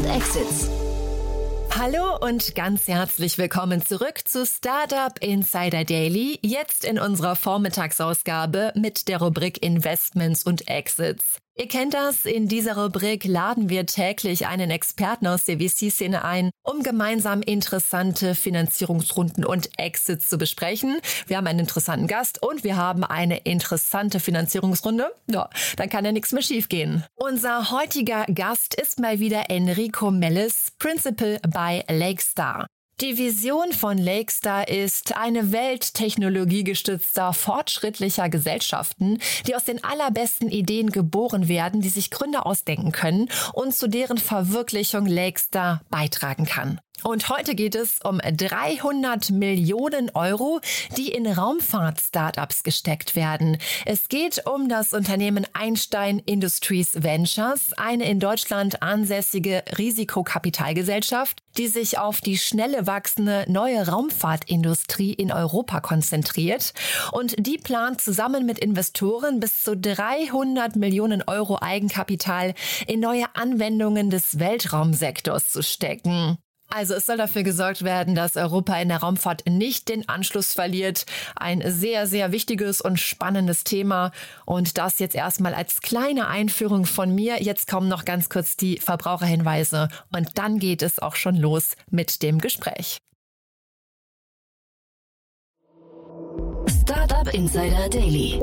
und Exits. Hallo und ganz herzlich willkommen zurück zu Startup Insider Daily, jetzt in unserer Vormittagsausgabe mit der Rubrik Investments und Exits. Ihr kennt das, in dieser Rubrik laden wir täglich einen Experten aus der VC-Szene ein, um gemeinsam interessante Finanzierungsrunden und Exits zu besprechen. Wir haben einen interessanten Gast und wir haben eine interessante Finanzierungsrunde. Ja, dann kann ja nichts mehr schiefgehen. Unser heutiger Gast ist mal wieder Enrico Mellis, Principal bei Lakestar. Die Vision von Lakestar ist eine Welt technologiegestützter, fortschrittlicher Gesellschaften, die aus den allerbesten Ideen geboren werden, die sich Gründer ausdenken können und zu deren Verwirklichung Lakestar beitragen kann. Und heute geht es um 300 Millionen Euro, die in Raumfahrt-Startups gesteckt werden. Es geht um das Unternehmen Einstein Industries Ventures, eine in Deutschland ansässige Risikokapitalgesellschaft, die sich auf die schnelle wachsende neue Raumfahrtindustrie in Europa konzentriert. Und die plant zusammen mit Investoren bis zu 300 Millionen Euro Eigenkapital in neue Anwendungen des Weltraumsektors zu stecken. Also es soll dafür gesorgt werden, dass Europa in der Raumfahrt nicht den Anschluss verliert. Ein sehr, sehr wichtiges und spannendes Thema. Und das jetzt erstmal als kleine Einführung von mir. Jetzt kommen noch ganz kurz die Verbraucherhinweise. Und dann geht es auch schon los mit dem Gespräch. Startup Insider Daily.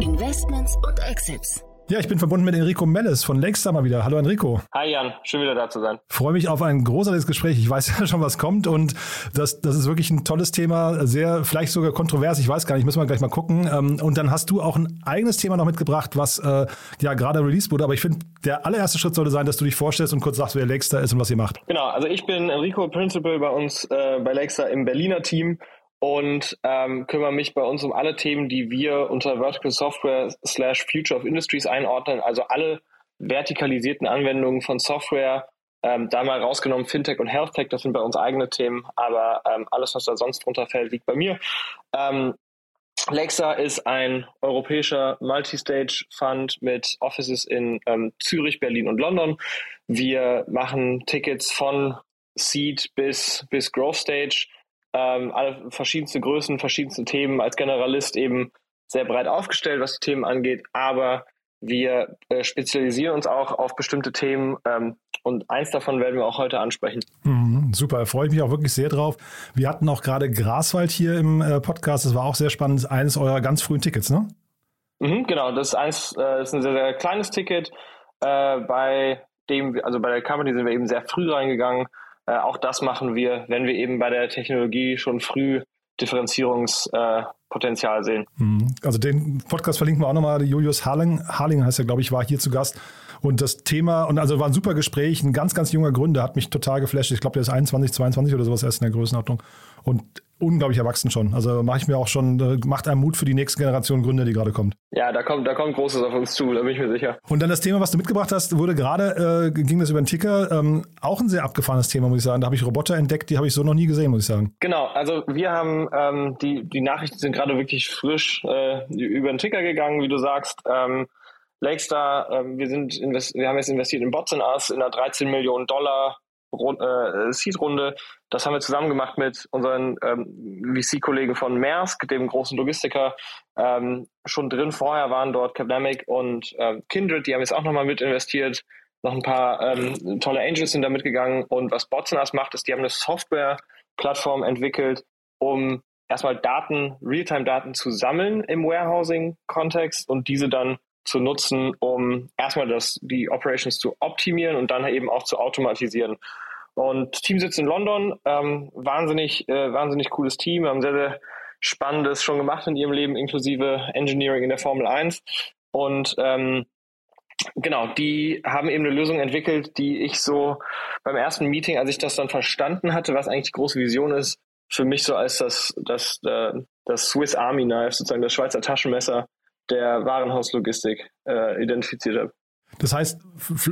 Investments und Exits. Ja, ich bin verbunden mit Enrico Melles von Lakestar mal wieder. Hallo Enrico. Hi Jan, schön wieder da zu sein. Freue mich auf ein großartiges Gespräch. Ich weiß ja schon, was kommt und das, das ist wirklich ein tolles Thema, sehr, vielleicht sogar kontrovers, ich weiß gar nicht, müssen wir gleich mal gucken. Ähm, und dann hast du auch ein eigenes Thema noch mitgebracht, was äh, ja gerade released wurde, aber ich finde, der allererste Schritt sollte sein, dass du dich vorstellst und kurz sagst, wer Lakestar ist und was ihr macht. Genau, also ich bin Enrico Principal bei uns äh, bei Lakestar im Berliner Team und ähm, kümmere mich bei uns um alle Themen, die wir unter Vertical Software slash Future of Industries einordnen, also alle vertikalisierten Anwendungen von Software, ähm, da mal rausgenommen Fintech und Healthtech, das sind bei uns eigene Themen, aber ähm, alles, was da sonst drunter fällt, liegt bei mir. Ähm, Lexa ist ein europäischer Multistage-Fund mit Offices in ähm, Zürich, Berlin und London. Wir machen Tickets von Seed bis, bis Growth Stage ähm, alle verschiedenste Größen, verschiedenste Themen, als Generalist eben sehr breit aufgestellt, was die Themen angeht, aber wir äh, spezialisieren uns auch auf bestimmte Themen. Ähm, und eins davon werden wir auch heute ansprechen. Mhm, super, freue ich mich auch wirklich sehr drauf. Wir hatten auch gerade Graswald hier im äh, Podcast, das war auch sehr spannend, eines eurer ganz frühen Tickets, ne? Mhm, genau, das ist, eins, äh, ist ein sehr, sehr kleines Ticket, äh, bei dem, also bei der Company sind wir eben sehr früh reingegangen, äh, auch das machen wir, wenn wir eben bei der Technologie schon früh Differenzierungspotenzial sehen. Mhm. Also den Podcast verlinken wir auch nochmal. Julius Harling, Harling heißt er, glaube ich, war hier zu Gast. Und das Thema, und also war ein super Gespräch, ein ganz, ganz junger Gründer, hat mich total geflasht. Ich glaube, der ist 21, 22 oder sowas erst in der Größenordnung. Und unglaublich erwachsen schon. Also mache ich mir auch schon, äh, macht einem Mut für die nächste Generation Gründer, die gerade kommt. Ja, da kommt, da kommt Großes auf uns zu, da bin ich mir sicher. Und dann das Thema, was du mitgebracht hast, wurde gerade, äh, ging das über den Ticker, ähm, auch ein sehr abgefahrenes Thema, muss ich sagen. Da habe ich Roboter entdeckt, die habe ich so noch nie gesehen, muss ich sagen. Genau, also wir haben, ähm, die, die Nachrichten sind gerade wirklich frisch äh, über den Ticker gegangen, wie du sagst. Ähm, Lakestar, ähm, wir sind wir haben jetzt investiert in Bots in Us in einer 13 Millionen Dollar äh, Seed-Runde. Das haben wir zusammen gemacht mit unseren ähm, VC-Kollegen von Maersk, dem großen Logistiker. Ähm, schon drin vorher waren dort Capnamic und äh, Kindred, die haben jetzt auch nochmal mit investiert. Noch ein paar ähm, tolle Angels sind da mitgegangen. Und was Botsonas macht, ist, die haben eine Software-Plattform entwickelt, um erstmal Daten, Realtime-Daten zu sammeln im Warehousing-Kontext und diese dann zu nutzen, um erstmal das, die Operations zu optimieren und dann eben auch zu automatisieren. Und Team sitzt in London, ähm, wahnsinnig, äh, wahnsinnig cooles Team, haben sehr, sehr Spannendes schon gemacht in ihrem Leben, inklusive Engineering in der Formel 1. Und ähm, genau, die haben eben eine Lösung entwickelt, die ich so beim ersten Meeting, als ich das dann verstanden hatte, was eigentlich die große Vision ist, für mich so als das, das, äh, das Swiss Army Knife, sozusagen das Schweizer Taschenmesser der Warenhauslogistik äh, identifiziert habe. Das heißt,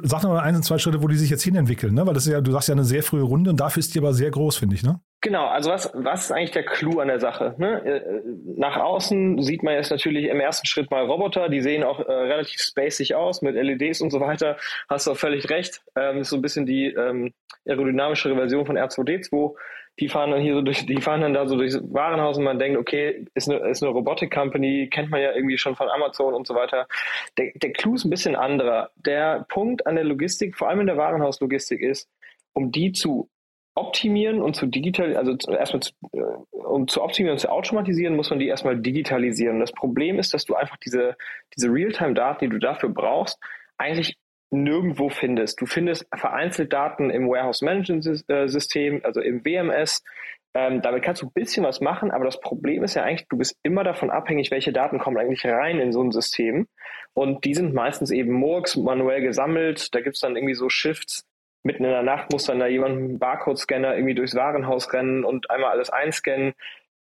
sag mal ein, zwei Schritte, wo die sich jetzt hinentwickeln, ne? Weil das ist ja, du sagst ja eine sehr frühe Runde und dafür ist die aber sehr groß, finde ich, ne? Genau, also was, was ist eigentlich der Clou an der Sache? Ne? Äh, nach außen sieht man jetzt natürlich im ersten Schritt mal Roboter, die sehen auch äh, relativ spacig aus mit LEDs und so weiter. Hast du auch völlig recht. Ähm, ist so ein bisschen die ähm, aerodynamischere Version von R2D2. Die fahren dann hier so durch, die fahren dann da so durchs Warenhaus und man denkt, okay, ist eine, ist eine Robotik-Company, kennt man ja irgendwie schon von Amazon und so weiter. Der, der Clou ist ein bisschen anderer. Der Punkt an der Logistik, vor allem in der Warenhauslogistik ist, um die zu optimieren und zu digital, also erstmal zu, äh, um zu optimieren und zu automatisieren, muss man die erstmal digitalisieren. Das Problem ist, dass du einfach diese, diese Realtime-Daten, die du dafür brauchst, eigentlich nirgendwo findest. Du findest vereinzelt Daten im Warehouse Management System, also im WMS. Ähm, damit kannst du ein bisschen was machen, aber das Problem ist ja eigentlich, du bist immer davon abhängig, welche Daten kommen eigentlich rein in so ein System. Und die sind meistens eben Murks, manuell gesammelt. Da gibt es dann irgendwie so Shifts, mitten in der Nacht muss dann da jemand mit einem Barcode-Scanner irgendwie durchs Warenhaus rennen und einmal alles einscannen.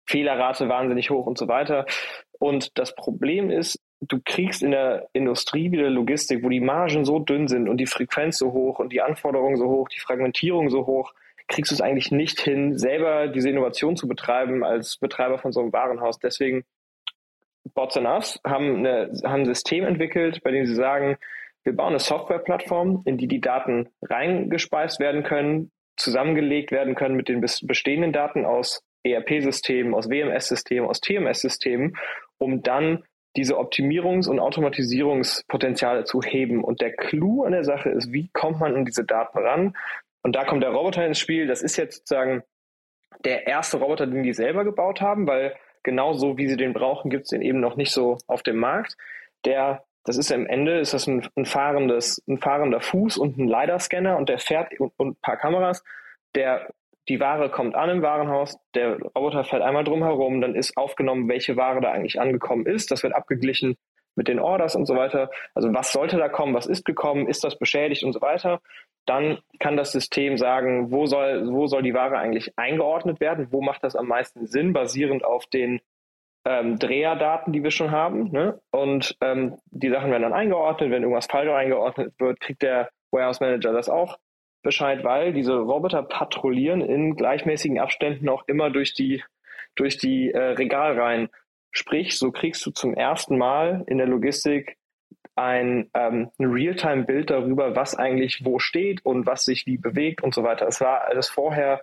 Fehlerrate wahnsinnig hoch und so weiter. Und das Problem ist, du kriegst in der Industrie wie der Logistik, wo die Margen so dünn sind und die Frequenz so hoch und die Anforderungen so hoch, die Fragmentierung so hoch, kriegst du es eigentlich nicht hin, selber diese Innovation zu betreiben als Betreiber von so einem Warenhaus. Deswegen Bots and Us haben, eine, haben ein System entwickelt, bei dem sie sagen, wir bauen eine Softwareplattform, in die die Daten reingespeist werden können, zusammengelegt werden können mit den bestehenden Daten aus ERP-Systemen, aus WMS-Systemen, aus TMS-Systemen, um dann diese Optimierungs- und Automatisierungspotenziale zu heben. Und der Clou an der Sache ist, wie kommt man an diese Daten ran? Und da kommt der Roboter ins Spiel. Das ist jetzt sozusagen der erste Roboter, den die selber gebaut haben, weil genau so, wie sie den brauchen, gibt es den eben noch nicht so auf dem Markt. Der das ist am Ende ist das ein, ein, fahrendes, ein fahrender Fuß und ein LiDAR-Scanner und der fährt und, und, ein paar Kameras. Der, die Ware kommt an im Warenhaus, der Roboter fährt einmal drum herum, dann ist aufgenommen, welche Ware da eigentlich angekommen ist. Das wird abgeglichen mit den Orders und so weiter. Also was sollte da kommen, was ist gekommen, ist das beschädigt und so weiter. Dann kann das System sagen, wo soll, wo soll die Ware eigentlich eingeordnet werden, wo macht das am meisten Sinn, basierend auf den ähm, Dreherdaten, die wir schon haben. Ne? Und ähm, die Sachen werden dann eingeordnet. Wenn irgendwas falsch eingeordnet wird, kriegt der Warehouse Manager das auch Bescheid, weil diese Roboter patrouillieren in gleichmäßigen Abständen auch immer durch die, durch die äh, Regalreihen. Sprich, so kriegst du zum ersten Mal in der Logistik ein, ähm, ein Realtime-Bild darüber, was eigentlich wo steht und was sich wie bewegt und so weiter. Es war alles vorher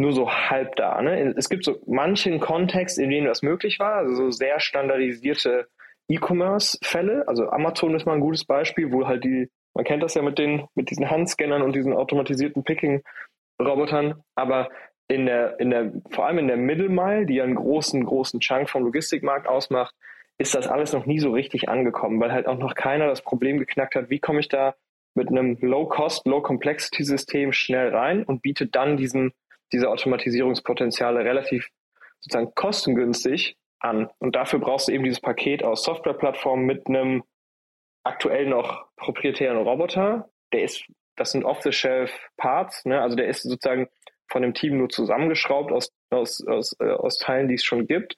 nur so halb da. Ne? Es gibt so manchen Kontext, in dem das möglich war, also so sehr standardisierte E-Commerce-Fälle. Also Amazon ist mal ein gutes Beispiel, wo halt die, man kennt das ja mit den, mit diesen Handscannern und diesen automatisierten Picking-Robotern, aber in der, in der, vor allem in der Middle Mile, die ja einen großen, großen Chunk vom Logistikmarkt ausmacht, ist das alles noch nie so richtig angekommen, weil halt auch noch keiner das Problem geknackt hat, wie komme ich da mit einem Low-Cost, Low-Complexity-System schnell rein und bietet dann diesen diese Automatisierungspotenziale relativ sozusagen kostengünstig an. Und dafür brauchst du eben dieses Paket aus Softwareplattformen mit einem aktuell noch proprietären Roboter. Der ist, das sind Off-the-Shelf-Parts, ne? also der ist sozusagen von dem Team nur zusammengeschraubt aus, aus, aus, äh, aus Teilen, die es schon gibt.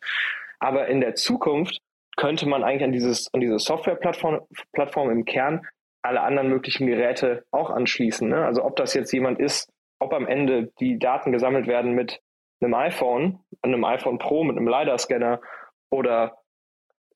Aber in der Zukunft könnte man eigentlich an dieses, an diese Softwareplattform Plattform im Kern alle anderen möglichen Geräte auch anschließen. Ne? Also ob das jetzt jemand ist, ob am Ende die Daten gesammelt werden mit einem iPhone, einem iPhone Pro, mit einem LiDAR-Scanner oder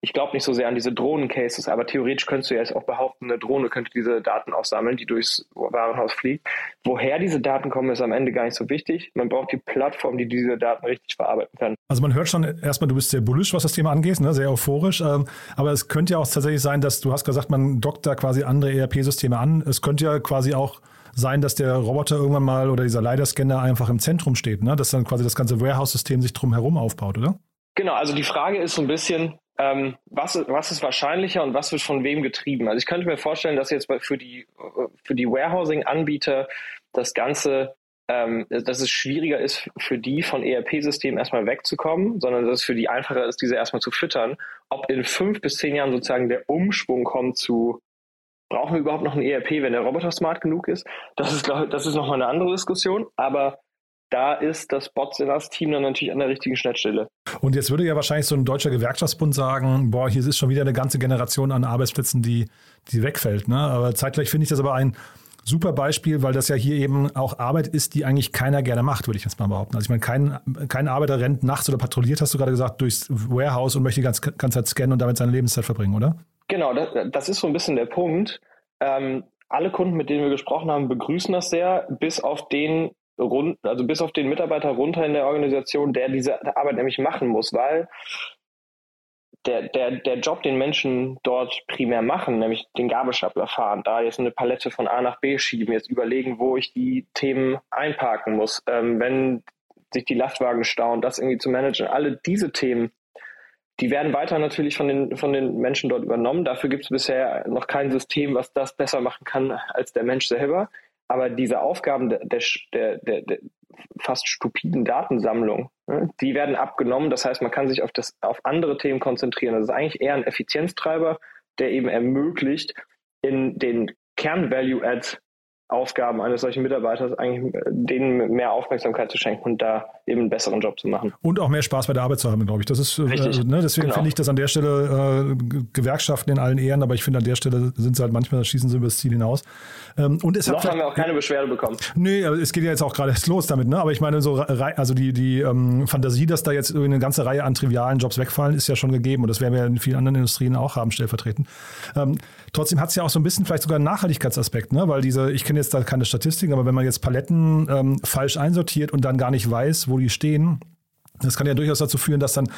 ich glaube nicht so sehr an diese Drohnen-Cases, aber theoretisch könntest du ja jetzt auch behaupten, eine Drohne könnte diese Daten auch sammeln, die durchs Warenhaus fliegt. Woher diese Daten kommen, ist am Ende gar nicht so wichtig. Man braucht die Plattform, die diese Daten richtig verarbeiten kann. Also man hört schon erstmal, du bist sehr bullisch, was das Thema angeht, ne? sehr euphorisch. Ähm, aber es könnte ja auch tatsächlich sein, dass du hast gesagt, man dockt da quasi andere ERP-Systeme an. Es könnte ja quasi auch sein, dass der Roboter irgendwann mal oder dieser LiDAR-Scanner einfach im Zentrum steht, ne? dass dann quasi das ganze Warehouse-System sich drumherum aufbaut, oder? Genau, also die Frage ist so ein bisschen, ähm, was, was ist wahrscheinlicher und was wird von wem getrieben? Also ich könnte mir vorstellen, dass jetzt für die, für die Warehousing-Anbieter das Ganze, ähm, dass es schwieriger ist für die von ERP-Systemen erstmal wegzukommen, sondern dass es für die einfacher ist, diese erstmal zu füttern. Ob in fünf bis zehn Jahren sozusagen der Umschwung kommt zu brauchen wir überhaupt noch ein ERP, wenn der Roboter smart genug ist? Das ist, glaube das ist nochmal eine andere Diskussion, aber da ist das Bots-Team dann natürlich an der richtigen Schnittstelle. Und jetzt würde ja wahrscheinlich so ein deutscher Gewerkschaftsbund sagen, boah, hier ist schon wieder eine ganze Generation an Arbeitsplätzen, die, die wegfällt. Ne? Aber zeitgleich finde ich das aber ein super Beispiel, weil das ja hier eben auch Arbeit ist, die eigentlich keiner gerne macht, würde ich jetzt mal behaupten. Also ich meine, kein, kein Arbeiter rennt nachts oder patrouilliert, hast du gerade gesagt, durchs Warehouse und möchte die ganze, ganze Zeit scannen und damit seine Lebenszeit verbringen, oder? Genau, das, das ist so ein bisschen der Punkt. Ähm, alle Kunden, mit denen wir gesprochen haben, begrüßen das sehr, bis auf den rund, also bis auf den Mitarbeiter runter in der Organisation, der diese Arbeit nämlich machen muss, weil der, der, der Job, den Menschen dort primär machen, nämlich den Gabelstapler fahren, da jetzt eine Palette von A nach B schieben, jetzt überlegen, wo ich die Themen einparken muss, ähm, wenn sich die Lastwagen stauen, das irgendwie zu managen, alle diese Themen, die werden weiter natürlich von den, von den Menschen dort übernommen. Dafür gibt es bisher noch kein System, was das besser machen kann als der Mensch selber. Aber diese Aufgaben der, der, der, der fast stupiden Datensammlung, ne, die werden abgenommen. Das heißt, man kann sich auf, das, auf andere Themen konzentrieren. Das ist eigentlich eher ein Effizienztreiber, der eben ermöglicht, in den Kern-Value-Add Aufgaben eines solchen Mitarbeiters eigentlich äh, denen mehr Aufmerksamkeit zu schenken und da eben einen besseren Job zu machen. Und auch mehr Spaß bei der Arbeit zu haben, glaube ich. Das ist, äh, Richtig. Äh, ne, deswegen genau. finde ich das an der Stelle äh, Gewerkschaften in allen Ehren, aber ich finde an der Stelle sind sie halt manchmal, schießen sie über das Ziel hinaus. Ähm, und es Noch hat haben wir auch keine Beschwerde bekommen. Nee, aber es geht ja jetzt auch gerade erst los damit, ne? Aber ich meine, so also die, die ähm, Fantasie, dass da jetzt eine ganze Reihe an trivialen Jobs wegfallen, ist ja schon gegeben und das werden wir in vielen anderen Industrien auch haben, stellvertretend. Ähm, trotzdem hat es ja auch so ein bisschen vielleicht sogar einen Nachhaltigkeitsaspekt, ne? Weil diese, ich kenne jetzt da keine Statistiken, aber wenn man jetzt Paletten ähm, falsch einsortiert und dann gar nicht weiß, wo die stehen, das kann ja durchaus dazu führen, dass dann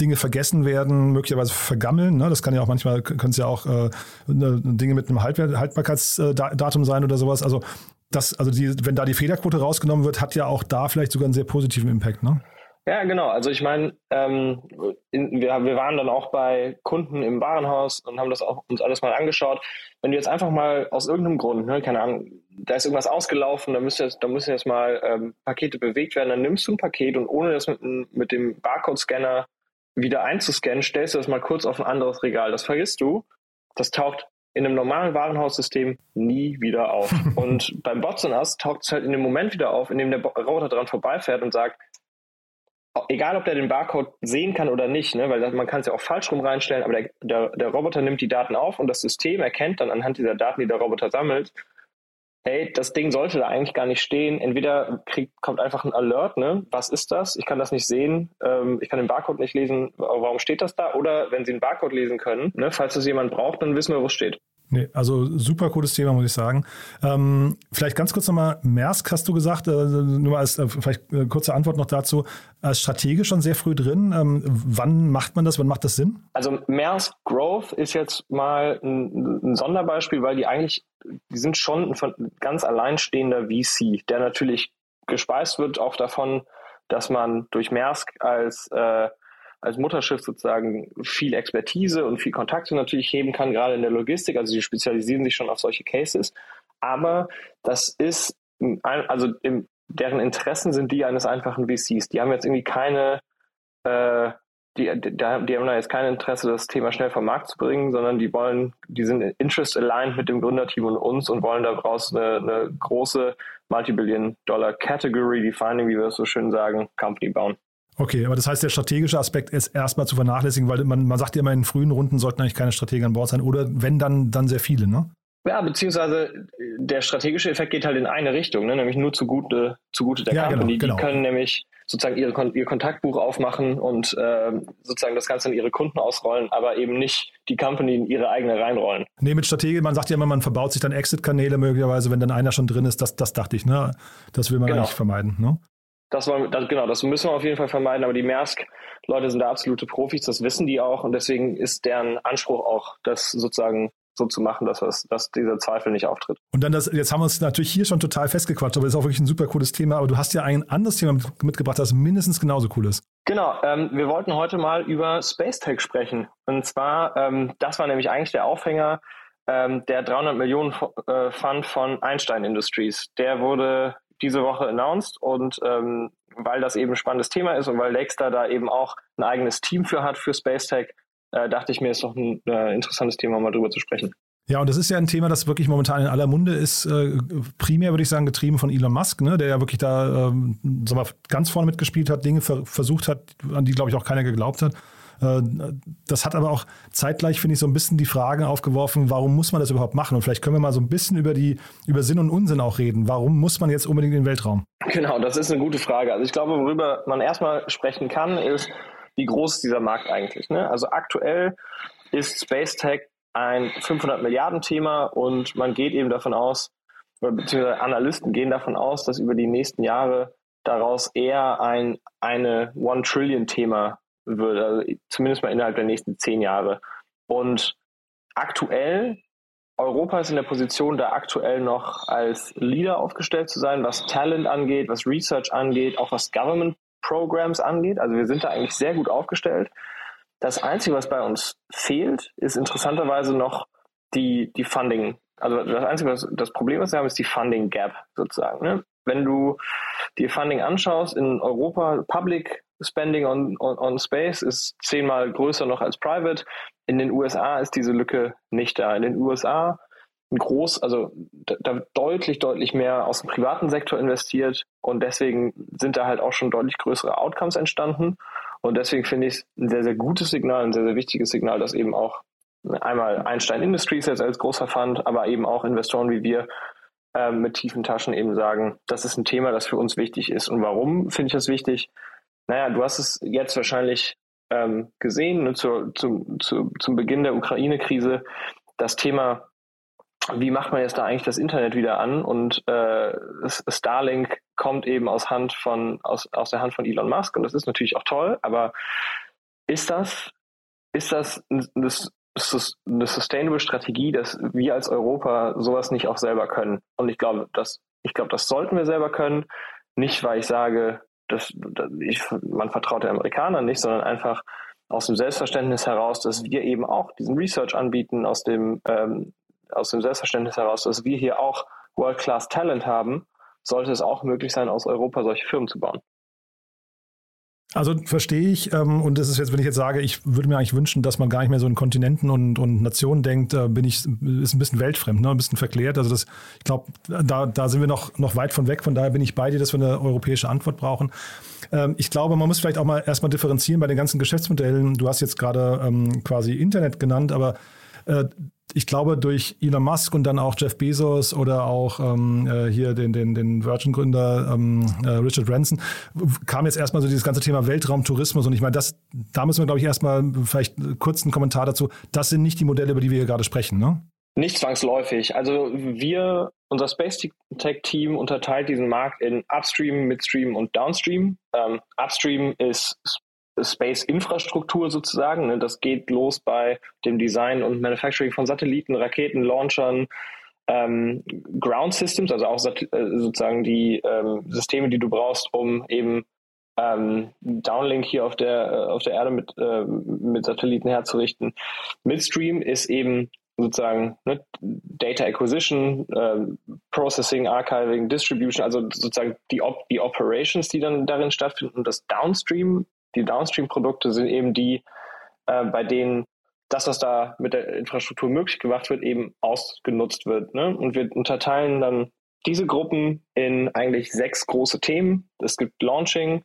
Dinge vergessen werden, möglicherweise vergammeln. Ne? Das kann ja auch manchmal, können es ja auch äh, ne, Dinge mit einem Haltbarkeitsdatum sein oder sowas. Also, das, also die, wenn da die Fehlerquote rausgenommen wird, hat ja auch da vielleicht sogar einen sehr positiven Impact. Ne? Ja, genau. Also ich meine, ähm, wir, wir waren dann auch bei Kunden im Warenhaus und haben das auch uns alles mal angeschaut. Wenn du jetzt einfach mal aus irgendeinem Grund, ne, keine Ahnung, da ist irgendwas ausgelaufen, da müssen jetzt, da müssen jetzt mal ähm, Pakete bewegt werden, dann nimmst du ein Paket und ohne das mit, mit dem Barcode-Scanner wieder einzuscannen, stellst du das mal kurz auf ein anderes Regal. Das vergisst du. Das taucht in einem normalen Warenhaussystem nie wieder auf. und beim Bots und Us taucht es halt in dem Moment wieder auf, in dem der Router dran vorbeifährt und sagt, egal ob der den Barcode sehen kann oder nicht, ne, weil man kann es ja auch falsch rum reinstellen, aber der, der, der Roboter nimmt die Daten auf und das System erkennt dann anhand dieser Daten, die der Roboter sammelt, hey, das Ding sollte da eigentlich gar nicht stehen. Entweder kriegt, kommt einfach ein Alert, ne? Was ist das? Ich kann das nicht sehen, ähm, ich kann den Barcode nicht lesen, warum steht das da? Oder wenn Sie den Barcode lesen können, ne, falls es jemand braucht, dann wissen wir, wo es steht. Nee, also super cooles Thema, muss ich sagen. Ähm, vielleicht ganz kurz nochmal, Maersk hast du gesagt, äh, nur als äh, vielleicht äh, kurze Antwort noch dazu, als Strategie schon sehr früh drin. Ähm, wann macht man das, wann macht das Sinn? Also Maersk Growth ist jetzt mal ein, ein Sonderbeispiel, weil die eigentlich, die sind schon ein ganz alleinstehender VC, der natürlich gespeist wird auch davon, dass man durch Maersk als äh, als Mutterschiff sozusagen viel Expertise und viel Kontakte natürlich heben kann, gerade in der Logistik. Also sie spezialisieren sich schon auf solche Cases. Aber das ist, also im, deren Interessen sind die eines einfachen VCs. Die haben jetzt irgendwie keine, äh, die, die, die haben da jetzt kein Interesse, das Thema schnell vom Markt zu bringen, sondern die wollen, die sind interest aligned mit dem Gründerteam und uns und wollen daraus eine, eine große Multibillion Dollar Category Defining, wie wir es so schön sagen, Company bauen. Okay, aber das heißt, der strategische Aspekt ist erstmal zu vernachlässigen, weil man, man sagt ja immer, in frühen Runden sollten eigentlich keine Strategen an Bord sein oder wenn dann, dann sehr viele, ne? Ja, beziehungsweise der strategische Effekt geht halt in eine Richtung, ne? nämlich nur zugute, zugute der ja, Company. Genau, genau. Die können nämlich sozusagen ihre, ihr Kontaktbuch aufmachen und äh, sozusagen das Ganze in ihre Kunden ausrollen, aber eben nicht die Company in ihre eigene reinrollen. Nee, mit Strategie, man sagt ja immer, man verbaut sich dann Exit-Kanäle möglicherweise, wenn dann einer schon drin ist, das, das dachte ich, ne? Das will man genau. eigentlich vermeiden, ne? Das wollen, das, genau, das müssen wir auf jeden Fall vermeiden. Aber die Maersk-Leute sind da absolute Profis, das wissen die auch und deswegen ist deren Anspruch auch, das sozusagen so zu machen, dass, das, dass dieser Zweifel nicht auftritt. Und dann das, jetzt haben wir uns natürlich hier schon total festgequatscht, aber das ist auch wirklich ein super cooles Thema. Aber du hast ja ein anderes Thema mitgebracht, das mindestens genauso cool ist. Genau, ähm, wir wollten heute mal über Space Tech sprechen. Und zwar, ähm, das war nämlich eigentlich der Aufhänger ähm, der 300 Millionen äh, Fund von Einstein Industries. Der wurde diese Woche announced und ähm, weil das eben ein spannendes Thema ist und weil Lakestar da eben auch ein eigenes Team für hat für Space Tech, äh, dachte ich mir, ist doch ein äh, interessantes Thema, mal drüber zu sprechen. Ja, und das ist ja ein Thema, das wirklich momentan in aller Munde ist, äh, primär würde ich sagen, getrieben von Elon Musk, ne, der ja wirklich da ähm, sag mal, ganz vorne mitgespielt hat, Dinge ver versucht hat, an die, glaube ich, auch keiner geglaubt hat. Äh, das hat aber auch zeitgleich, finde ich, so ein bisschen die Frage aufgeworfen, warum muss man das überhaupt machen? Und vielleicht können wir mal so ein bisschen über die, über Sinn und Unsinn auch reden. Warum muss man jetzt unbedingt in den Weltraum? Genau, das ist eine gute Frage. Also ich glaube, worüber man erstmal sprechen kann, ist, wie groß ist dieser Markt eigentlich? Ne? Also aktuell ist Space Tech ein 500 Milliarden Thema und man geht eben davon aus, beziehungsweise Analysten gehen davon aus, dass über die nächsten Jahre daraus eher ein eine One Trillion Thema wird, also zumindest mal innerhalb der nächsten zehn Jahre. Und aktuell, Europa ist in der Position, da aktuell noch als Leader aufgestellt zu sein, was Talent angeht, was Research angeht, auch was Government Programs angeht. Also wir sind da eigentlich sehr gut aufgestellt. Das Einzige, was bei uns fehlt, ist interessanterweise noch die, die Funding. Also das Einzige, was das Problem, was wir haben, ist die Funding Gap sozusagen. Ne? Wenn du dir Funding anschaust, in Europa Public Spending on, on, on Space ist zehnmal größer noch als Private. In den USA ist diese Lücke nicht da. In den USA groß, also da, da deutlich, deutlich mehr aus dem privaten Sektor investiert und deswegen sind da halt auch schon deutlich größere Outcomes entstanden. Und deswegen finde ich es ein sehr, sehr gutes Signal, ein sehr, sehr wichtiges Signal, dass eben auch einmal Einstein Industries jetzt als großer Fund, aber eben auch Investoren wie wir äh, mit tiefen Taschen eben sagen, das ist ein Thema, das für uns wichtig ist. Und warum finde ich das wichtig? Naja, du hast es jetzt wahrscheinlich ähm, gesehen, ne, zu, zu, zu, zum Beginn der Ukraine-Krise, das Thema wie macht man jetzt da eigentlich das Internet wieder an? Und äh, Starlink kommt eben aus Hand von aus, aus der Hand von Elon Musk und das ist natürlich auch toll, aber ist das ist das eine, eine sustainable Strategie, dass wir als Europa sowas nicht auch selber können? Und ich glaube, das ich glaube, das sollten wir selber können, nicht weil ich sage, dass, dass ich, man vertraut den Amerikanern nicht, sondern einfach aus dem Selbstverständnis heraus, dass wir eben auch diesen Research anbieten, aus dem ähm, aus dem Selbstverständnis heraus, dass wir hier auch World-Class-Talent haben, sollte es auch möglich sein, aus Europa solche Firmen zu bauen. Also verstehe ich. Ähm, und das ist jetzt, wenn ich jetzt sage, ich würde mir eigentlich wünschen, dass man gar nicht mehr so in Kontinenten und, und Nationen denkt, äh, bin ich, ist ein bisschen weltfremd, ne? ein bisschen verklärt. Also das, ich glaube, da, da sind wir noch, noch weit von weg. Von daher bin ich bei dir, dass wir eine europäische Antwort brauchen. Ähm, ich glaube, man muss vielleicht auch mal erstmal differenzieren bei den ganzen Geschäftsmodellen. Du hast jetzt gerade ähm, quasi Internet genannt, aber äh, ich glaube, durch Elon Musk und dann auch Jeff Bezos oder auch ähm, äh, hier den, den, den Virgin-Gründer ähm, äh, Richard Branson, kam jetzt erstmal so dieses ganze Thema Weltraumtourismus. Und ich meine, das, da müssen wir, glaube ich, erstmal vielleicht kurz einen Kommentar dazu. Das sind nicht die Modelle, über die wir hier gerade sprechen, ne? Nicht zwangsläufig. Also wir, unser Space Tech Team unterteilt diesen Markt in Upstream, Midstream und Downstream. Ähm, Upstream ist Space-Infrastruktur sozusagen. Ne? Das geht los bei dem Design und Manufacturing von Satelliten, Raketen, Launchern, ähm, Ground Systems, also auch äh, sozusagen die ähm, Systeme, die du brauchst, um eben ähm, Downlink hier auf der, äh, auf der Erde mit, äh, mit Satelliten herzurichten. Midstream ist eben sozusagen ne, Data Acquisition, äh, Processing, Archiving, Distribution, also sozusagen die, Op die Operations, die dann darin stattfinden. Und das Downstream die Downstream-Produkte sind eben die, äh, bei denen das, was da mit der Infrastruktur möglich gemacht wird, eben ausgenutzt wird. Ne? Und wir unterteilen dann diese Gruppen in eigentlich sechs große Themen. Es gibt Launching,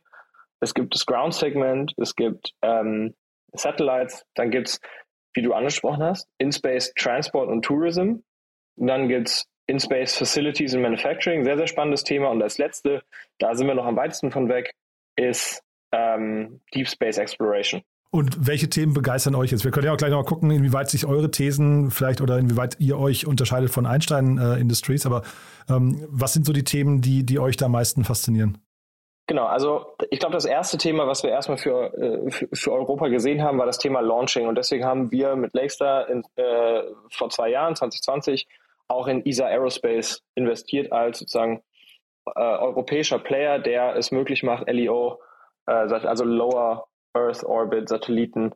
es gibt das Ground-Segment, es gibt ähm, Satellites, dann gibt es, wie du angesprochen hast, In-Space Transport und Tourism. Und dann gibt es In-Space Facilities and Manufacturing, sehr, sehr spannendes Thema. Und als letzte, da sind wir noch am weitesten von weg, ist ähm, Deep Space Exploration. Und welche Themen begeistern euch jetzt? Wir können ja auch gleich noch mal gucken, inwieweit sich eure Thesen vielleicht oder inwieweit ihr euch unterscheidet von Einstein äh, Industries. Aber ähm, was sind so die Themen, die, die euch da am meisten faszinieren? Genau, also ich glaube, das erste Thema, was wir erstmal für, äh, für, für, Europa gesehen haben, war das Thema Launching. Und deswegen haben wir mit Lakestar in, äh, vor zwei Jahren, 2020, auch in ESA Aerospace investiert als sozusagen äh, europäischer Player, der es möglich macht, LEO äh, also Lower Earth Orbit Satelliten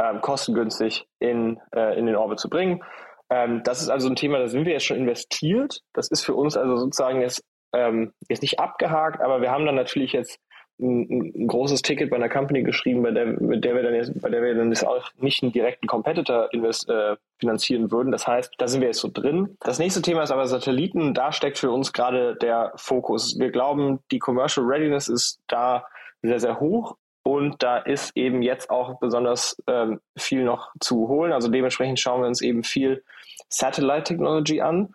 ähm, kostengünstig in, äh, in den Orbit zu bringen. Ähm, das ist also ein Thema, da sind wir jetzt schon investiert. Das ist für uns also sozusagen jetzt, ähm, jetzt nicht abgehakt, aber wir haben dann natürlich jetzt ein, ein, großes Ticket bei einer Company geschrieben, bei der, mit der wir dann jetzt, bei der wir dann jetzt auch nicht einen direkten Competitor invest, äh, finanzieren würden. Das heißt, da sind wir jetzt so drin. Das nächste Thema ist aber Satelliten. Da steckt für uns gerade der Fokus. Wir glauben, die Commercial Readiness ist da sehr, sehr hoch. Und da ist eben jetzt auch besonders ähm, viel noch zu holen. Also dementsprechend schauen wir uns eben viel Satellite Technology an.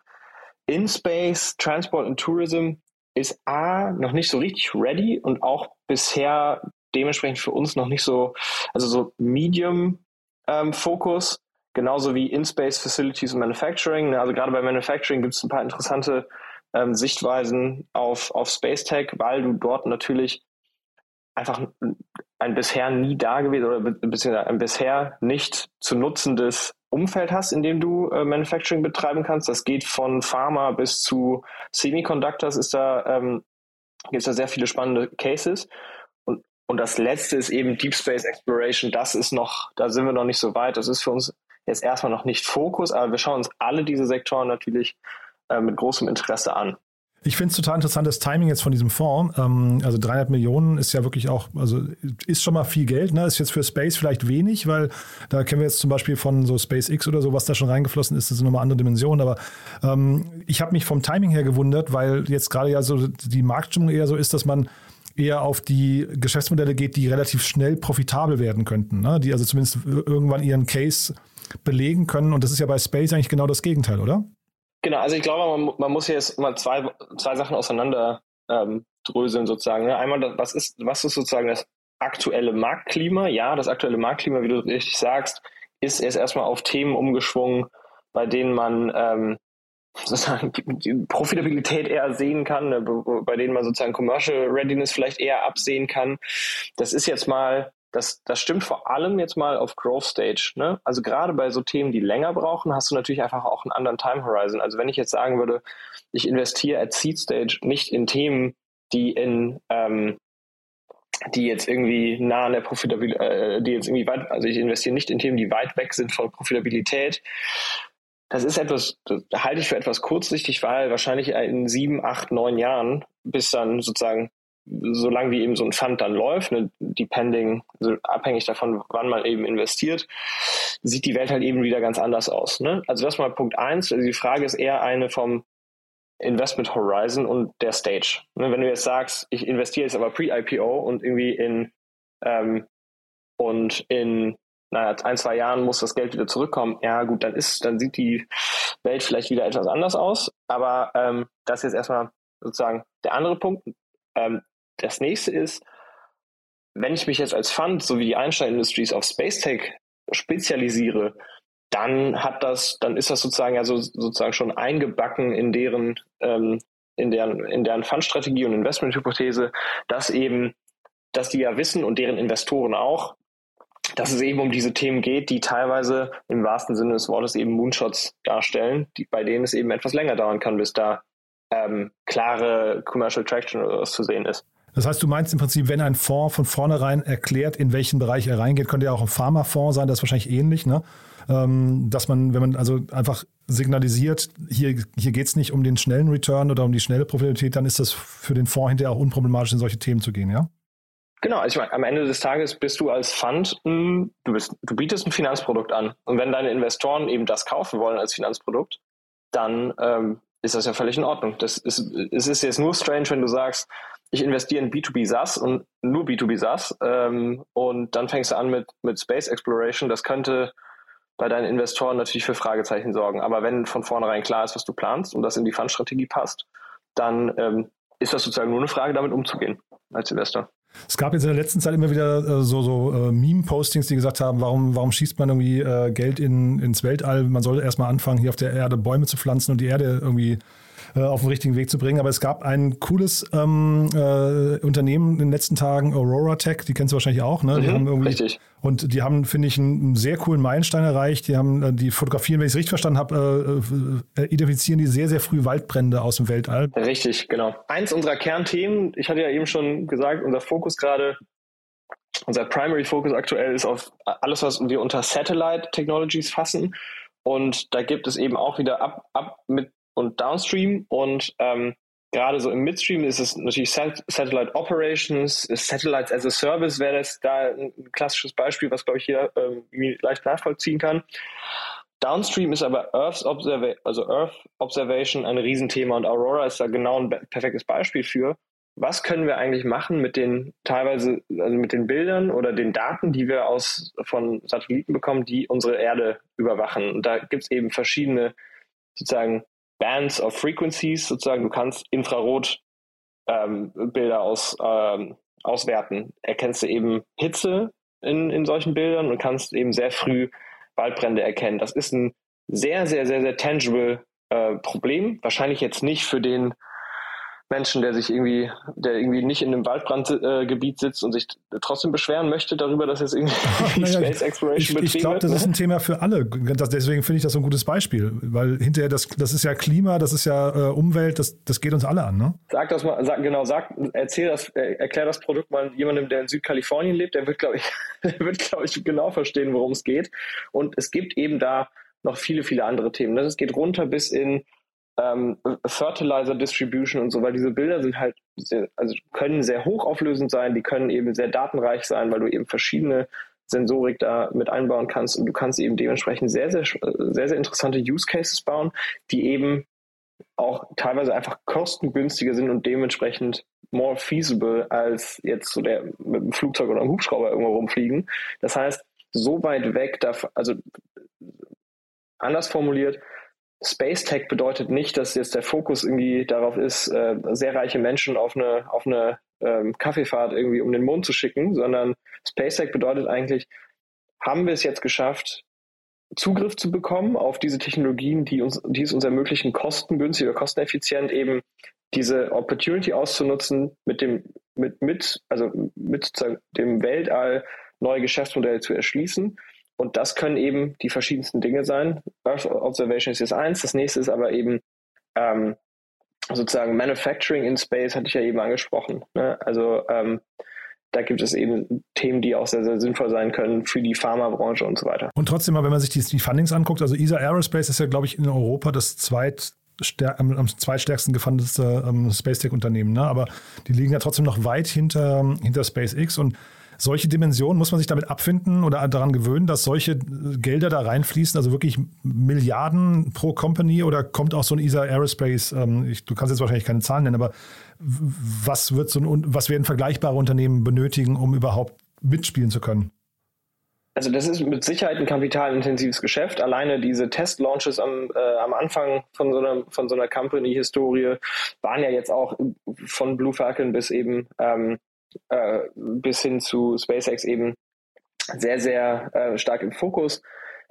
In Space, Transport and Tourism ist A noch nicht so richtig ready und auch bisher dementsprechend für uns noch nicht so, also so Medium ähm, Fokus, genauso wie In-Space Facilities und Manufacturing. Also gerade bei Manufacturing gibt es ein paar interessante ähm, Sichtweisen auf, auf Space Tech, weil du dort natürlich einfach ein bisher nie da gewesen oder ein bisher nicht zu nutzendes Umfeld hast, in dem du äh, Manufacturing betreiben kannst. Das geht von Pharma bis zu Semiconductors ist da, ähm, gibt es da sehr viele spannende Cases. Und, und das letzte ist eben Deep Space Exploration. Das ist noch, da sind wir noch nicht so weit. Das ist für uns jetzt erstmal noch nicht Fokus, aber wir schauen uns alle diese Sektoren natürlich äh, mit großem Interesse an. Ich finde es total interessant, das Timing jetzt von diesem Fonds. Ähm, also 300 Millionen ist ja wirklich auch, also ist schon mal viel Geld. Ne? Ist jetzt für Space vielleicht wenig, weil da kennen wir jetzt zum Beispiel von so SpaceX oder so, was da schon reingeflossen ist, das sind nochmal andere Dimensionen. Aber ähm, ich habe mich vom Timing her gewundert, weil jetzt gerade ja so die Marktstimmung eher so ist, dass man eher auf die Geschäftsmodelle geht, die relativ schnell profitabel werden könnten, ne? die also zumindest irgendwann ihren Case belegen können. Und das ist ja bei Space eigentlich genau das Gegenteil, oder? Genau, also ich glaube, man, man muss jetzt mal zwei, zwei Sachen auseinander ähm, dröseln sozusagen. Ne? Einmal, was ist, was ist sozusagen das aktuelle Marktklima? Ja, das aktuelle Marktklima, wie du richtig sagst, ist erst erstmal auf Themen umgeschwungen, bei denen man ähm, sozusagen die Profitabilität eher sehen kann, ne? bei denen man sozusagen Commercial Readiness vielleicht eher absehen kann. Das ist jetzt mal das, das stimmt vor allem jetzt mal auf Growth Stage. Ne? Also gerade bei so Themen, die länger brauchen, hast du natürlich einfach auch einen anderen Time Horizon. Also wenn ich jetzt sagen würde, ich investiere at Seed Stage nicht in Themen, die in ähm, die jetzt irgendwie nah an der Profitabilität, äh, die jetzt irgendwie weit, also ich investiere nicht in Themen, die weit weg sind von Profitabilität. Das ist etwas, das halte ich für etwas kurzsichtig, weil wahrscheinlich in sieben, acht, neun Jahren, bis dann sozusagen solange wie eben so ein Fund dann läuft, ne, depending, also abhängig davon, wann man eben investiert, sieht die Welt halt eben wieder ganz anders aus. Ne? Also das mal Punkt eins. Also die Frage ist eher eine vom Investment Horizon und der Stage. Ne, wenn du jetzt sagst, ich investiere jetzt aber pre-IPO und irgendwie in ähm, und in naja, ein, zwei Jahren muss das Geld wieder zurückkommen, ja gut, dann ist, dann sieht die Welt vielleicht wieder etwas anders aus. Aber ähm, das ist jetzt erstmal sozusagen der andere Punkt. Ähm, das nächste ist, wenn ich mich jetzt als Fund, so wie die Einstein Industries, auf Space Tech spezialisiere, dann hat das, dann ist das sozusagen also sozusagen schon eingebacken in deren, ähm, in deren, in deren Fundstrategie und Investmenthypothese, dass eben, dass die ja wissen und deren Investoren auch, dass es eben um diese Themen geht, die teilweise im wahrsten Sinne des Wortes eben Moonshots darstellen, die, bei denen es eben etwas länger dauern kann, bis da ähm, klare Commercial Traction oder was zu sehen ist. Das heißt, du meinst im Prinzip, wenn ein Fonds von vornherein erklärt, in welchen Bereich er reingeht, könnte ja auch ein Pharmafonds sein, das ist wahrscheinlich ähnlich, ne? Ähm, dass man, wenn man also einfach signalisiert, hier, hier geht es nicht um den schnellen Return oder um die schnelle Profitabilität, dann ist das für den Fonds hinterher auch unproblematisch, in solche Themen zu gehen, ja? Genau, also ich meine, am Ende des Tages bist du als Fund, du, bist, du bietest ein Finanzprodukt an. Und wenn deine Investoren eben das kaufen wollen als Finanzprodukt, dann ähm, ist das ja völlig in Ordnung. Das ist, es ist jetzt nur strange, wenn du sagst, ich investiere in B2B SaaS und nur B2B SaaS ähm, und dann fängst du an mit, mit Space Exploration. Das könnte bei deinen Investoren natürlich für Fragezeichen sorgen. Aber wenn von vornherein klar ist, was du planst und das in die Fundstrategie passt, dann ähm, ist das sozusagen nur eine Frage, damit umzugehen als Investor. Es gab jetzt in der letzten Zeit immer wieder äh, so, so äh, Meme-Postings, die gesagt haben, warum, warum schießt man irgendwie äh, Geld in, ins Weltall? Man sollte erstmal anfangen, hier auf der Erde Bäume zu pflanzen und die Erde irgendwie äh, auf den richtigen Weg zu bringen. Aber es gab ein cooles ähm, äh, Unternehmen in den letzten Tagen, Aurora Tech, die kennst du wahrscheinlich auch, ne? Die mhm, haben irgendwie, richtig. Und die haben, finde ich, einen sehr coolen Meilenstein erreicht. Die haben äh, die fotografieren, wenn ich es richtig verstanden habe, äh, äh, identifizieren die sehr, sehr früh Waldbrände aus dem Weltall. Richtig, genau. Eins unserer Kernthemen, ich hatte ja eben schon gesagt, unser Fokus gerade unser Primary Focus aktuell ist auf alles, was wir unter Satellite Technologies fassen. Und da gibt es eben auch wieder ab, ab mit und Downstream und ähm, gerade so im Midstream ist es natürlich Sat Satellite Operations, Satellites as a Service wäre das da ein klassisches Beispiel, was glaube ich hier ähm, leicht nachvollziehen kann. Downstream ist aber Earth, Observa also Earth Observation ein Riesenthema und Aurora ist da genau ein perfektes Beispiel für. was können wir eigentlich machen mit den teilweise, also mit den Bildern oder den Daten, die wir aus von Satelliten bekommen, die unsere Erde überwachen. Und da gibt es eben verschiedene sozusagen Bands of Frequencies, sozusagen, du kannst Infrarot ähm, aus, ähm, auswerten. Erkennst du eben Hitze in, in solchen Bildern und kannst eben sehr früh Waldbrände erkennen. Das ist ein sehr, sehr, sehr, sehr tangible äh, Problem. Wahrscheinlich jetzt nicht für den Menschen, der sich irgendwie, der irgendwie nicht in einem Waldbrandgebiet äh, sitzt und sich trotzdem beschweren möchte darüber, dass es irgendwie naja, Space Exploration ich, ich glaube, das ne? ist ein Thema für alle. Das, deswegen finde ich das so ein gutes Beispiel, weil hinterher das, das ist ja Klima, das ist ja äh, Umwelt, das, das geht uns alle an, ne? Sag das mal, sag, genau, sag, erzähl das, äh, erklär das Produkt mal jemandem, der in Südkalifornien lebt, der wird, glaube ich, der wird, glaube ich, genau verstehen, worum es geht. Und es gibt eben da noch viele, viele andere Themen. Es geht runter bis in ähm, Fertilizer Distribution und so, weil diese Bilder sind halt sehr, also können sehr hochauflösend sein, die können eben sehr datenreich sein, weil du eben verschiedene Sensorik da mit einbauen kannst und du kannst eben dementsprechend sehr, sehr, sehr, sehr interessante Use Cases bauen, die eben auch teilweise einfach kostengünstiger sind und dementsprechend more feasible als jetzt so der mit einem Flugzeug oder einem Hubschrauber irgendwo rumfliegen. Das heißt, so weit weg, also anders formuliert, Space Tech bedeutet nicht, dass jetzt der Fokus irgendwie darauf ist, äh, sehr reiche Menschen auf eine, auf eine ähm, Kaffeefahrt irgendwie um den Mond zu schicken, sondern Space Tech bedeutet eigentlich, haben wir es jetzt geschafft, Zugriff zu bekommen auf diese Technologien, die uns, die es uns ermöglichen, kostengünstig oder kosteneffizient eben diese Opportunity auszunutzen, mit dem, mit, mit, also mit dem Weltall neue Geschäftsmodelle zu erschließen. Und das können eben die verschiedensten Dinge sein. Earth Observation ist jetzt eins, das nächste ist aber eben ähm, sozusagen Manufacturing in Space, hatte ich ja eben angesprochen. Ne? Also ähm, da gibt es eben Themen, die auch sehr, sehr sinnvoll sein können für die Pharmabranche und so weiter. Und trotzdem wenn man sich die, die Fundings anguckt, also ESA Aerospace ist ja, glaube ich, in Europa das zweit am, am zweitstärksten gefundete ähm, Space Tech-Unternehmen, ne? aber die liegen ja trotzdem noch weit hinter, hinter SpaceX und solche Dimensionen muss man sich damit abfinden oder daran gewöhnen, dass solche Gelder da reinfließen, also wirklich Milliarden pro Company oder kommt auch so ein ESA Aerospace, ähm, ich, du kannst jetzt wahrscheinlich keine Zahlen nennen, aber was wird so ein, was werden vergleichbare Unternehmen benötigen, um überhaupt mitspielen zu können? Also das ist mit Sicherheit ein kapitalintensives Geschäft. Alleine diese Test-Launches am, äh, am Anfang von so einer, so einer Company-Historie waren ja jetzt auch von Blue Falcon bis eben ähm, äh, bis hin zu SpaceX eben sehr, sehr äh, stark im Fokus.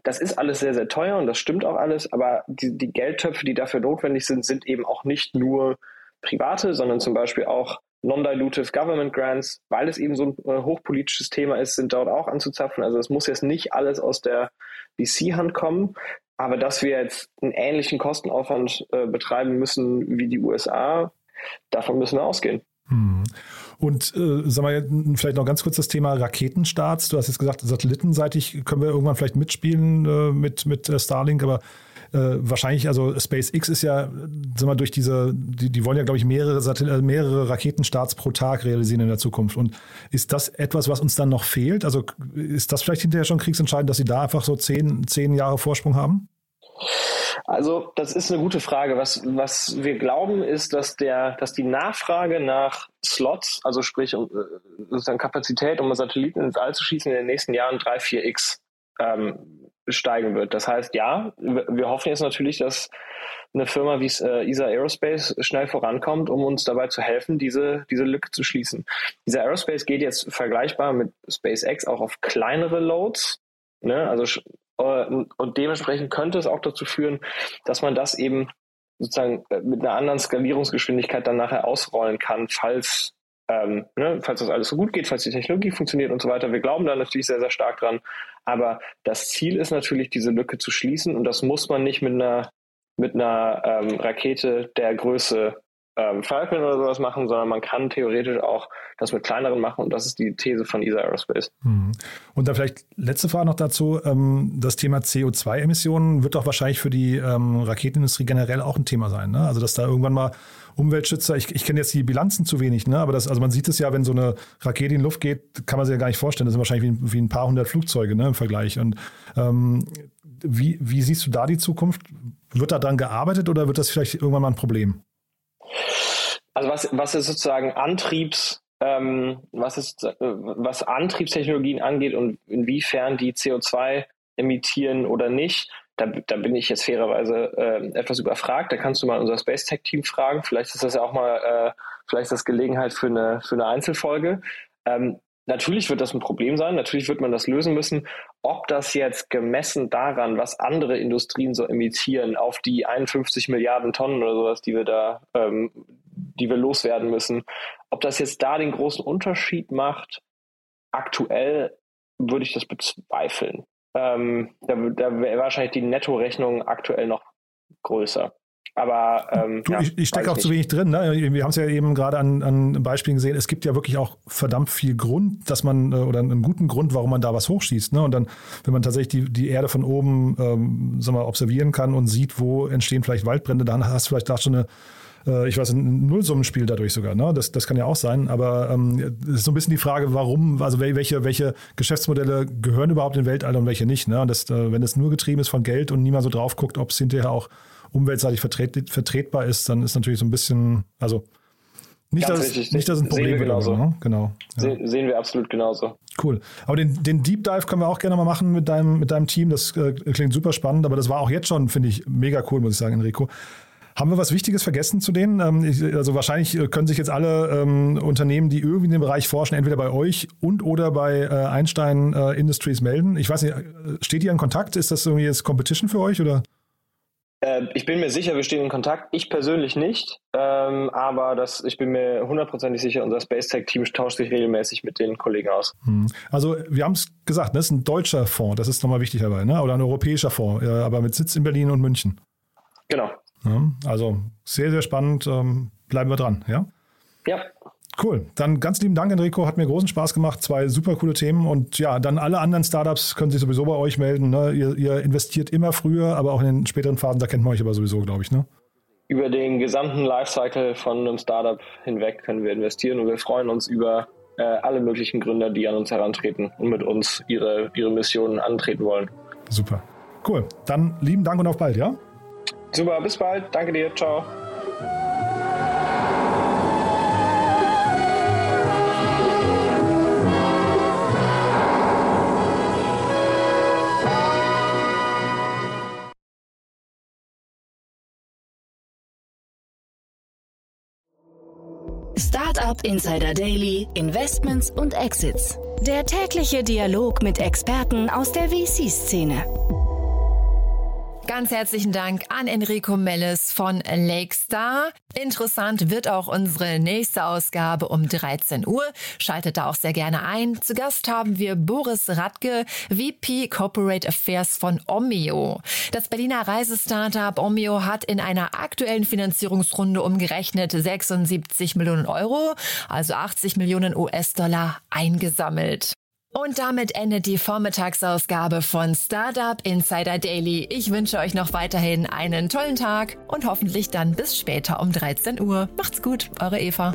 Das ist alles sehr, sehr teuer und das stimmt auch alles, aber die, die Geldtöpfe, die dafür notwendig sind, sind eben auch nicht nur private, sondern zum Beispiel auch Non-Dilutive Government Grants, weil es eben so ein äh, hochpolitisches Thema ist, sind dort auch anzuzapfen. Also es muss jetzt nicht alles aus der VC-Hand kommen, aber dass wir jetzt einen ähnlichen Kostenaufwand äh, betreiben müssen wie die USA, davon müssen wir ausgehen. Hm. Und äh, sag mal, vielleicht noch ganz kurz das Thema Raketenstarts. Du hast jetzt gesagt, satellitenseitig können wir irgendwann vielleicht mitspielen äh, mit, mit äh, Starlink, aber äh, wahrscheinlich, also SpaceX ist ja, sag mal, durch diese, die, die wollen ja, glaube ich, mehrere, Satellit äh, mehrere Raketenstarts pro Tag realisieren in der Zukunft. Und ist das etwas, was uns dann noch fehlt? Also ist das vielleicht hinterher schon kriegsentscheidend, dass sie da einfach so zehn, zehn Jahre Vorsprung haben? Also, das ist eine gute Frage. Was, was wir glauben, ist, dass, der, dass die Nachfrage nach Slots, also sprich äh, sozusagen Kapazität, um Satelliten ins All zu schießen, in den nächsten Jahren 3, 4x ähm, steigen wird. Das heißt, ja, wir hoffen jetzt natürlich, dass eine Firma wie äh, ESA Aerospace schnell vorankommt, um uns dabei zu helfen, diese, diese Lücke zu schließen. ESA Aerospace geht jetzt vergleichbar mit SpaceX auch auf kleinere Loads. Ne? Also und dementsprechend könnte es auch dazu führen, dass man das eben sozusagen äh, mit einer anderen Skalierungsgeschwindigkeit dann nachher ausrollen kann, falls, ähm, ne, falls das alles so gut geht, falls die Technologie funktioniert und so weiter. Wir glauben da natürlich sehr, sehr stark dran. Aber das Ziel ist natürlich, diese Lücke zu schließen und das muss man nicht mit einer, mit einer ähm, Rakete der Größe ähm, Falcon oder sowas machen, sondern man kann theoretisch auch das mit kleineren machen und das ist die These von ESA Aerospace. Mhm. Und dann vielleicht letzte Frage noch dazu. Ähm, das Thema CO2-Emissionen wird doch wahrscheinlich für die ähm, Raketenindustrie generell auch ein Thema sein. Ne? Also dass da irgendwann mal Umweltschützer, ich, ich kenne jetzt die Bilanzen zu wenig, ne? aber das, also man sieht es ja, wenn so eine Rakete in Luft geht, kann man sich ja gar nicht vorstellen. Das sind wahrscheinlich wie, wie ein paar hundert Flugzeuge ne, im Vergleich. Und ähm, wie, wie siehst du da die Zukunft? Wird da dran gearbeitet oder wird das vielleicht irgendwann mal ein Problem? Also was, was ist sozusagen Antriebs, ähm, was ist, äh, was Antriebstechnologien angeht und inwiefern die CO2 emittieren oder nicht, da, da bin ich jetzt fairerweise äh, etwas überfragt. Da kannst du mal unser Space Tech Team fragen. Vielleicht ist das ja auch mal, äh, vielleicht das Gelegenheit für eine, für eine Einzelfolge. Ähm, natürlich wird das ein Problem sein. Natürlich wird man das lösen müssen. Ob das jetzt gemessen daran, was andere Industrien so emittieren, auf die 51 Milliarden Tonnen oder sowas, die wir da, ähm, die wir loswerden müssen, ob das jetzt da den großen Unterschied macht, aktuell würde ich das bezweifeln. Ähm, da da wäre wahrscheinlich die Nettorechnung aktuell noch größer. Aber ähm, du, ja, ich, ich stecke auch nicht. zu wenig drin. Ne? Wir haben es ja eben gerade an, an Beispielen gesehen. Es gibt ja wirklich auch verdammt viel Grund, dass man äh, oder einen guten Grund, warum man da was hochschießt. Ne? Und dann, wenn man tatsächlich die, die Erde von oben ähm, sag mal, observieren kann und sieht, wo entstehen vielleicht Waldbrände, dann hast du vielleicht da schon eine äh, ich weiß, ein Nullsummenspiel dadurch sogar. Ne? Das, das kann ja auch sein. Aber ähm, es ist so ein bisschen die Frage, warum, also welche, welche Geschäftsmodelle gehören überhaupt in Weltall und welche nicht. Ne? Und das, äh, wenn es nur getrieben ist von Geld und niemand so drauf guckt, ob es hinterher auch umweltseitig vertret, vertretbar ist, dann ist natürlich so ein bisschen, also nicht, dass, richtig. nicht, dass es ein Problem wird. Genauso. Ne? Genau. Ja. Se sehen wir absolut genauso. Cool. Aber den, den, Deep Dive können wir auch gerne mal machen mit deinem, mit deinem Team. Das äh, klingt super spannend, aber das war auch jetzt schon, finde ich, mega cool, muss ich sagen, Enrico. Haben wir was Wichtiges vergessen zu denen? Ähm, also wahrscheinlich äh, können sich jetzt alle ähm, Unternehmen, die irgendwie in dem Bereich forschen, entweder bei euch und oder bei äh, Einstein äh, Industries melden. Ich weiß nicht, steht ihr in Kontakt? Ist das irgendwie jetzt Competition für euch oder? Äh, ich bin mir sicher, wir stehen in Kontakt. Ich persönlich nicht, ähm, aber das, ich bin mir hundertprozentig sicher, unser Space Tech Team tauscht sich regelmäßig mit den Kollegen aus. Hm. Also wir haben es gesagt, das ist ein deutscher Fonds, das ist nochmal wichtig dabei, ne? oder ein europäischer Fonds, aber mit Sitz in Berlin und München. Genau. Also sehr, sehr spannend. Ähm, bleiben wir dran, ja? Ja. Cool. Dann ganz lieben Dank, Enrico. Hat mir großen Spaß gemacht. Zwei super coole Themen. Und ja, dann alle anderen Startups können sich sowieso bei euch melden. Ne? Ihr, ihr, investiert immer früher, aber auch in den späteren Phasen, da kennt man euch aber sowieso, glaube ich. Ne? Über den gesamten Lifecycle von einem Startup hinweg können wir investieren und wir freuen uns über äh, alle möglichen Gründer, die an uns herantreten und mit uns ihre, ihre Missionen antreten wollen. Super. Cool. Dann lieben Dank und auf bald, ja? Super, bis bald. Danke dir. Ciao. Startup Insider Daily, Investments und Exits. Der tägliche Dialog mit Experten aus der VC-Szene. Ganz herzlichen Dank an Enrico Melles von Lakestar. Interessant wird auch unsere nächste Ausgabe um 13 Uhr. Schaltet da auch sehr gerne ein. Zu Gast haben wir Boris Radke, VP Corporate Affairs von Omio. Das Berliner Reisestartup Omio hat in einer aktuellen Finanzierungsrunde umgerechnet 76 Millionen Euro, also 80 Millionen US-Dollar eingesammelt. Und damit endet die Vormittagsausgabe von Startup Insider Daily. Ich wünsche euch noch weiterhin einen tollen Tag und hoffentlich dann bis später um 13 Uhr. Macht's gut, eure Eva.